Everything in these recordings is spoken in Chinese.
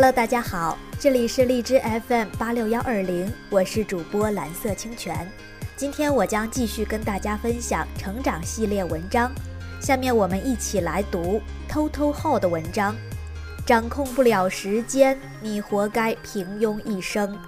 Hello，大家好，这里是荔枝 FM 八六幺二零，我是主播蓝色清泉。今天我将继续跟大家分享成长系列文章，下面我们一起来读偷偷号的文章。掌控不了时间，你活该平庸一生。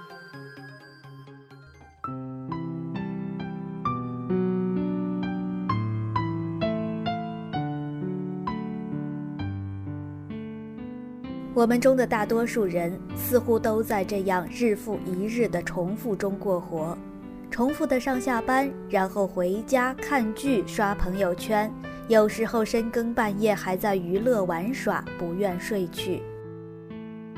我们中的大多数人似乎都在这样日复一日的重复中过活，重复的上下班，然后回家看剧、刷朋友圈，有时候深更半夜还在娱乐玩耍，不愿睡去。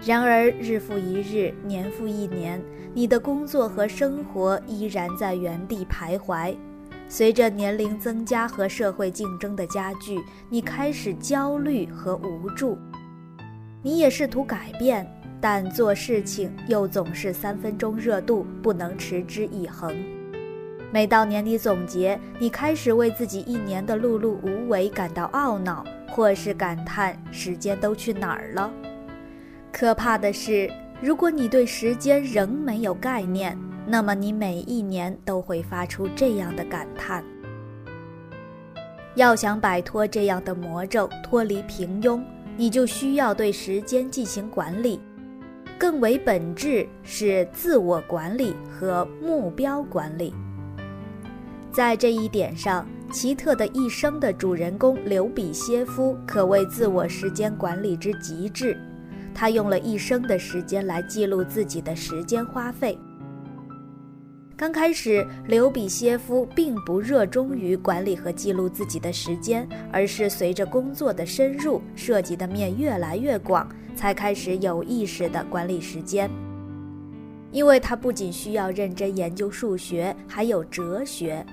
然而日复一日，年复一年，你的工作和生活依然在原地徘徊。随着年龄增加和社会竞争的加剧，你开始焦虑和无助。你也试图改变，但做事情又总是三分钟热度，不能持之以恒。每到年底总结，你开始为自己一年的碌碌无为感到懊恼，或是感叹时间都去哪儿了。可怕的是，如果你对时间仍没有概念，那么你每一年都会发出这样的感叹。要想摆脱这样的魔咒，脱离平庸。你就需要对时间进行管理，更为本质是自我管理和目标管理。在这一点上，奇特的一生的主人公刘比歇夫可谓自我时间管理之极致。他用了一生的时间来记录自己的时间花费。刚开始，刘比歇夫并不热衷于管理和记录自己的时间，而是随着工作的深入，涉及的面越来越广，才开始有意识地管理时间。因为他不仅需要认真研究数学，还有哲学，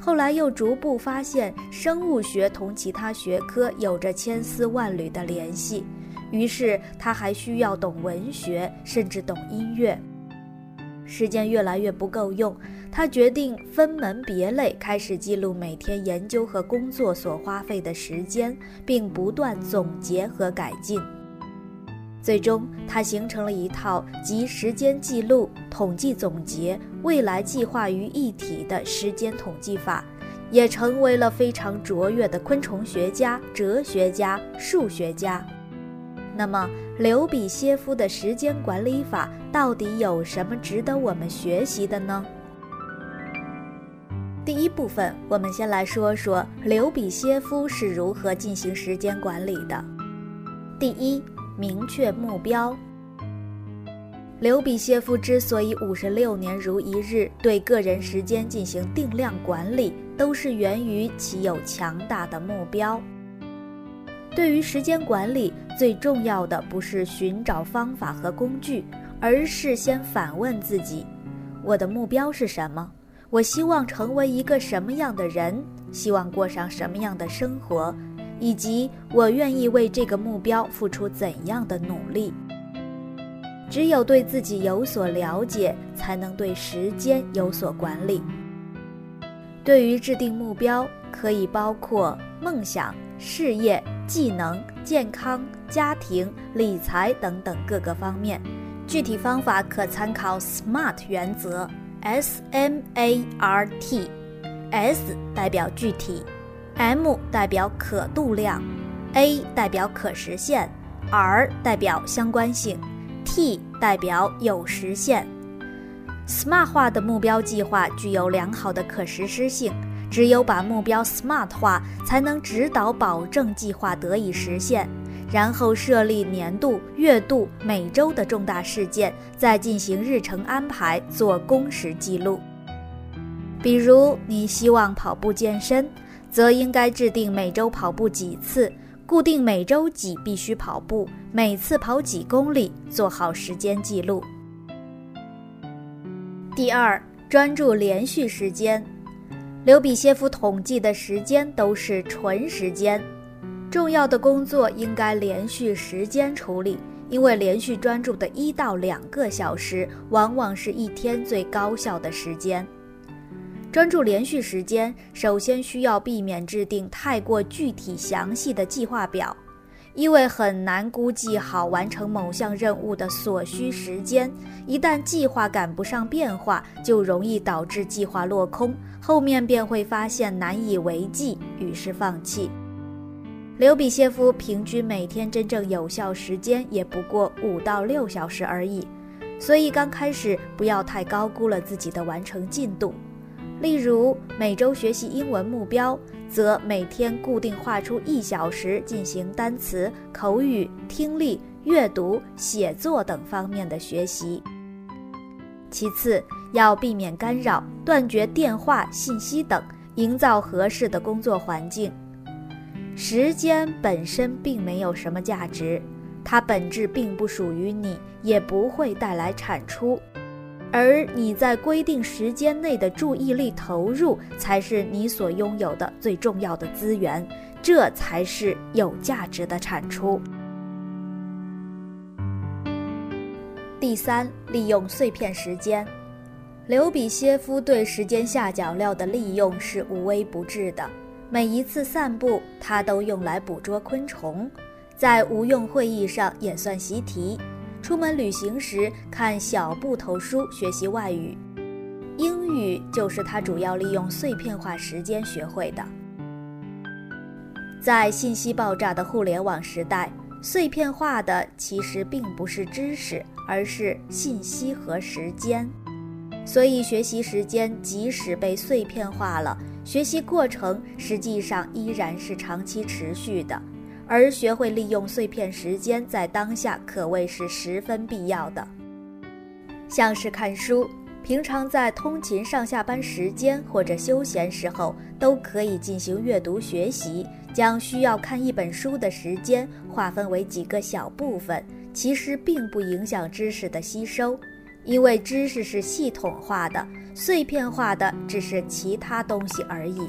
后来又逐步发现生物学同其他学科有着千丝万缕的联系，于是他还需要懂文学，甚至懂音乐。时间越来越不够用，他决定分门别类，开始记录每天研究和工作所花费的时间，并不断总结和改进。最终，他形成了一套集时间记录、统计总结、未来计划于一体的时间统计法，也成为了非常卓越的昆虫学家、哲学家、数学家。那么，刘比歇夫的时间管理法到底有什么值得我们学习的呢？第一部分，我们先来说说刘比歇夫是如何进行时间管理的。第一，明确目标。刘比歇夫之所以五十六年如一日对个人时间进行定量管理，都是源于其有强大的目标。对于时间管理，最重要的不是寻找方法和工具，而是先反问自己：我的目标是什么？我希望成为一个什么样的人？希望过上什么样的生活？以及我愿意为这个目标付出怎样的努力？只有对自己有所了解，才能对时间有所管理。对于制定目标，可以包括梦想、事业。技能、健康、家庭、理财等等各个方面，具体方法可参考 SMART 原则，S M A R T，S 代表具体，M 代表可度量，A 代表可实现，R 代表相关性，T 代表有实现。SMART 化的目标计划具有良好的可实施性。只有把目标 SMART 化，才能指导保证计划得以实现。然后设立年度、月度、每周的重大事件，再进行日程安排，做工时记录。比如你希望跑步健身，则应该制定每周跑步几次，固定每周几必须跑步，每次跑几公里，做好时间记录。第二，专注连续时间。刘比歇夫统计的时间都是纯时间，重要的工作应该连续时间处理，因为连续专注的一到两个小时，往往是一天最高效的时间。专注连续时间，首先需要避免制定太过具体详细的计划表，因为很难估计好完成某项任务的所需时间，一旦计划赶不上变化，就容易导致计划落空，后面便会发现难以为继，于是放弃。刘比歇夫平均每天真正有效时间也不过五到六小时而已，所以刚开始不要太高估了自己的完成进度。例如每周学习英文目标。则每天固定画出一小时进行单词、口语、听力、阅读、写作等方面的学习。其次，要避免干扰，断绝电话、信息等，营造合适的工作环境。时间本身并没有什么价值，它本质并不属于你，也不会带来产出。而你在规定时间内的注意力投入，才是你所拥有的最重要的资源，这才是有价值的产出。第三，利用碎片时间。刘比歇夫对时间下脚料的利用是无微不至的，每一次散步他都用来捕捉昆虫，在无用会议上演算习题。出门旅行时看小布头书学习外语，英语就是他主要利用碎片化时间学会的。在信息爆炸的互联网时代，碎片化的其实并不是知识，而是信息和时间。所以学习时间即使被碎片化了，学习过程实际上依然是长期持续的。而学会利用碎片时间，在当下可谓是十分必要的。像是看书，平常在通勤上下班时间或者休闲时候，都可以进行阅读学习。将需要看一本书的时间划分为几个小部分，其实并不影响知识的吸收，因为知识是系统化的，碎片化的只是其他东西而已。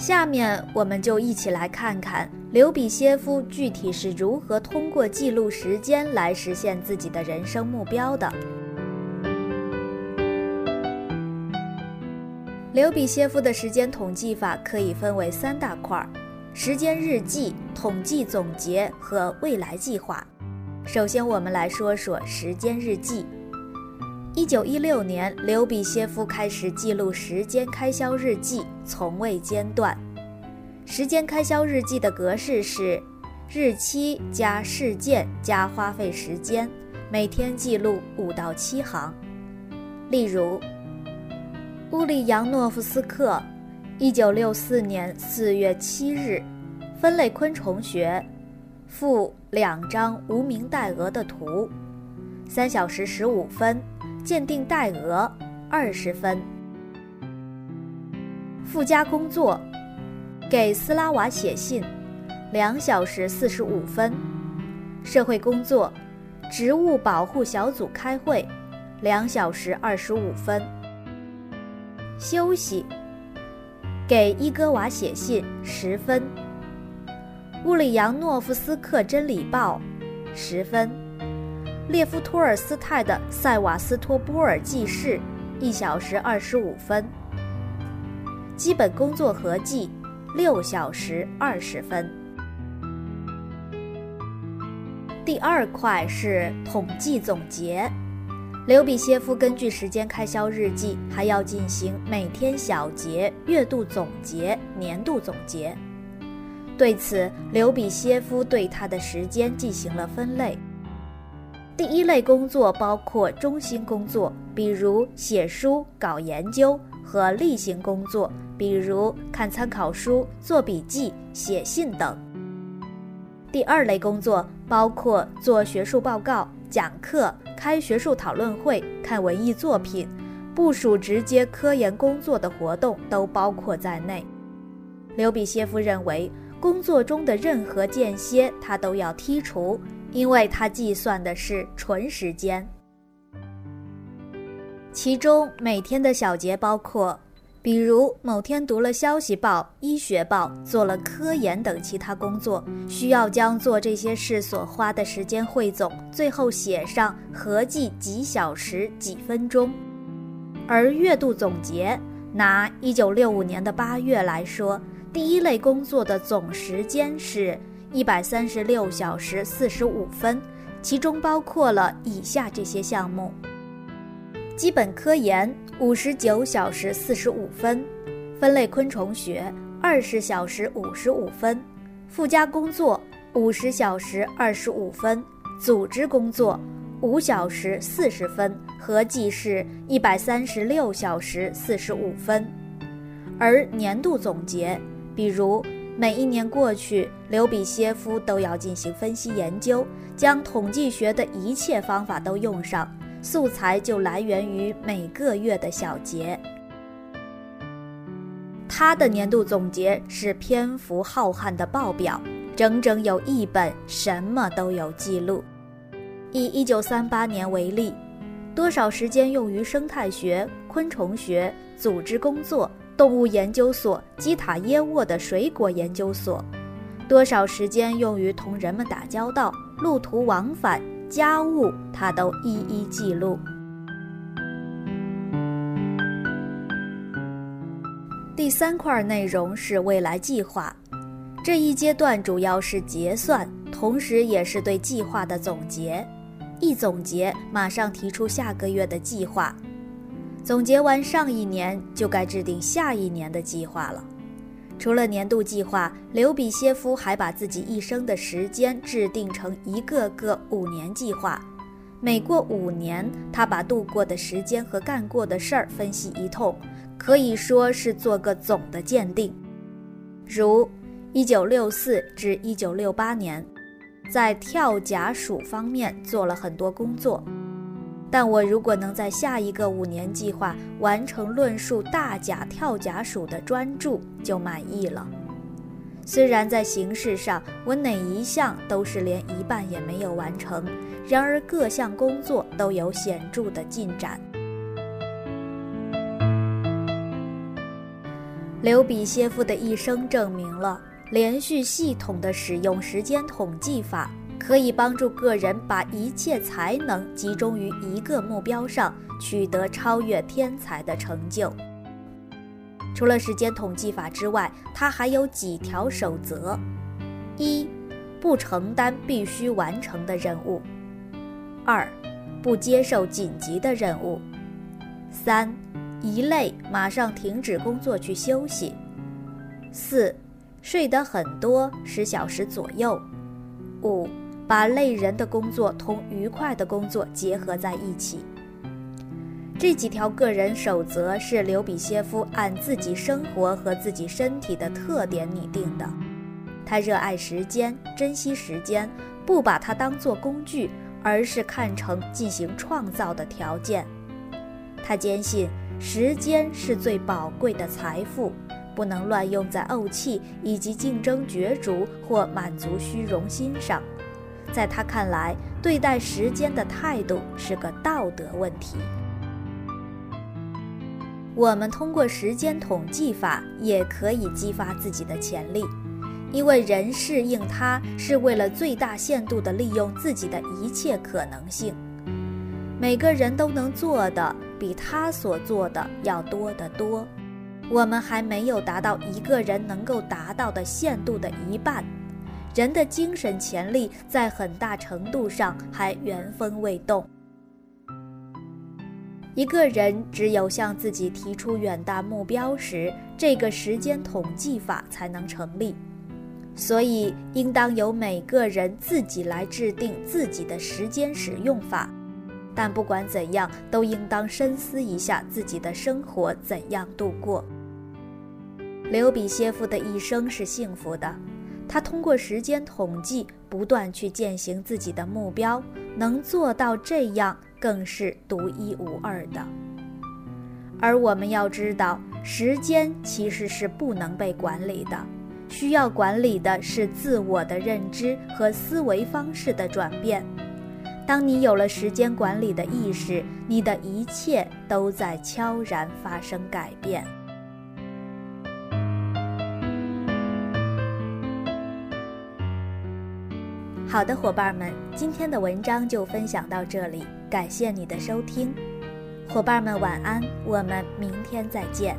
下面我们就一起来看看刘比歇夫具体是如何通过记录时间来实现自己的人生目标的。刘比歇夫的时间统计法可以分为三大块：时间日记、统计总结和未来计划。首先，我们来说说时间日记。一九一六年，刘比歇夫开始记录时间开销日记，从未间断。时间开销日记的格式是：日期加事件加花费时间，每天记录五到七行。例如，乌里扬诺夫斯克，一九六四年四月七日，分类昆虫学，附两张无名带蛾的图，三小时十五分。鉴定带额二十分。附加工作，给斯拉瓦写信，两小时四十五分。社会工作，植物保护小组开会，两小时二十五分。休息，给伊戈瓦写信十分。乌里扬诺夫斯克真理报十分。列夫·托尔斯泰的《塞瓦斯托波尔记事》，一小时二十五分。基本工作合计六小时二十分。第二块是统计总结。刘比歇夫根据时间开销日记，还要进行每天小结、月度总结、年度总结。对此，刘比歇夫对他的时间进行了分类。第一类工作包括中心工作，比如写书、搞研究和例行工作，比如看参考书、做笔记、写信等。第二类工作包括做学术报告、讲课、开学术讨论会、看文艺作品，部署直接科研工作的活动都包括在内。刘比歇夫认为，工作中的任何间歇他都要剔除。因为它计算的是纯时间，其中每天的小节包括，比如某天读了消息报、医学报，做了科研等其他工作，需要将做这些事所花的时间汇总，最后写上合计几小时几分钟。而月度总结，拿一九六五年的八月来说。第一类工作的总时间是一百三十六小时四十五分，其中包括了以下这些项目：基本科研五十九小时四十五分，分类昆虫学二十小时五十五分，附加工作五十小时二十五分，组织工作五小时四十分，合计是一百三十六小时四十五分，而年度总结。比如，每一年过去，刘比歇夫都要进行分析研究，将统计学的一切方法都用上，素材就来源于每个月的小结。他的年度总结是篇幅浩瀚的报表，整整有一本，什么都有记录。以1938年为例，多少时间用于生态学、昆虫学、组织工作？动物研究所基塔耶沃的水果研究所，多少时间用于同人们打交道、路途往返、家务，他都一一记录。第三块内容是未来计划，这一阶段主要是结算，同时也是对计划的总结。一总结，马上提出下个月的计划。总结完上一年，就该制定下一年的计划了。除了年度计划，刘比歇夫还把自己一生的时间制定成一个个五年计划。每过五年，他把度过的时间和干过的事儿分析一通，可以说是做个总的鉴定。如1964至1968年，在跳甲鼠方面做了很多工作。但我如果能在下一个五年计划完成论述大甲跳甲属的专著，就满意了。虽然在形式上我哪一项都是连一半也没有完成，然而各项工作都有显著的进展。刘比歇夫的一生证明了连续系统的使用时间统计法。可以帮助个人把一切才能集中于一个目标上，取得超越天才的成就。除了时间统计法之外，它还有几条守则：一、不承担必须完成的任务；二、不接受紧急的任务；三、一累马上停止工作去休息；四、睡得很多，十小时左右；五。把累人的工作同愉快的工作结合在一起。这几条个人守则是刘比歇夫按自己生活和自己身体的特点拟定的。他热爱时间，珍惜时间，不把它当作工具，而是看成进行创造的条件。他坚信时间是最宝贵的财富，不能乱用在怄气以及竞争角逐或满足虚荣心上。在他看来，对待时间的态度是个道德问题。我们通过时间统计法也可以激发自己的潜力，因为人适应它是为了最大限度地利用自己的一切可能性。每个人都能做的比他所做的要多得多，我们还没有达到一个人能够达到的限度的一半。人的精神潜力在很大程度上还原封未动。一个人只有向自己提出远大目标时，这个时间统计法才能成立。所以，应当由每个人自己来制定自己的时间使用法。但不管怎样，都应当深思一下自己的生活怎样度过。刘比歇夫的一生是幸福的。他通过时间统计，不断去践行自己的目标，能做到这样，更是独一无二的。而我们要知道，时间其实是不能被管理的，需要管理的是自我的认知和思维方式的转变。当你有了时间管理的意识，你的一切都在悄然发生改变。好的，伙伴们，今天的文章就分享到这里，感谢你的收听，伙伴们晚安，我们明天再见。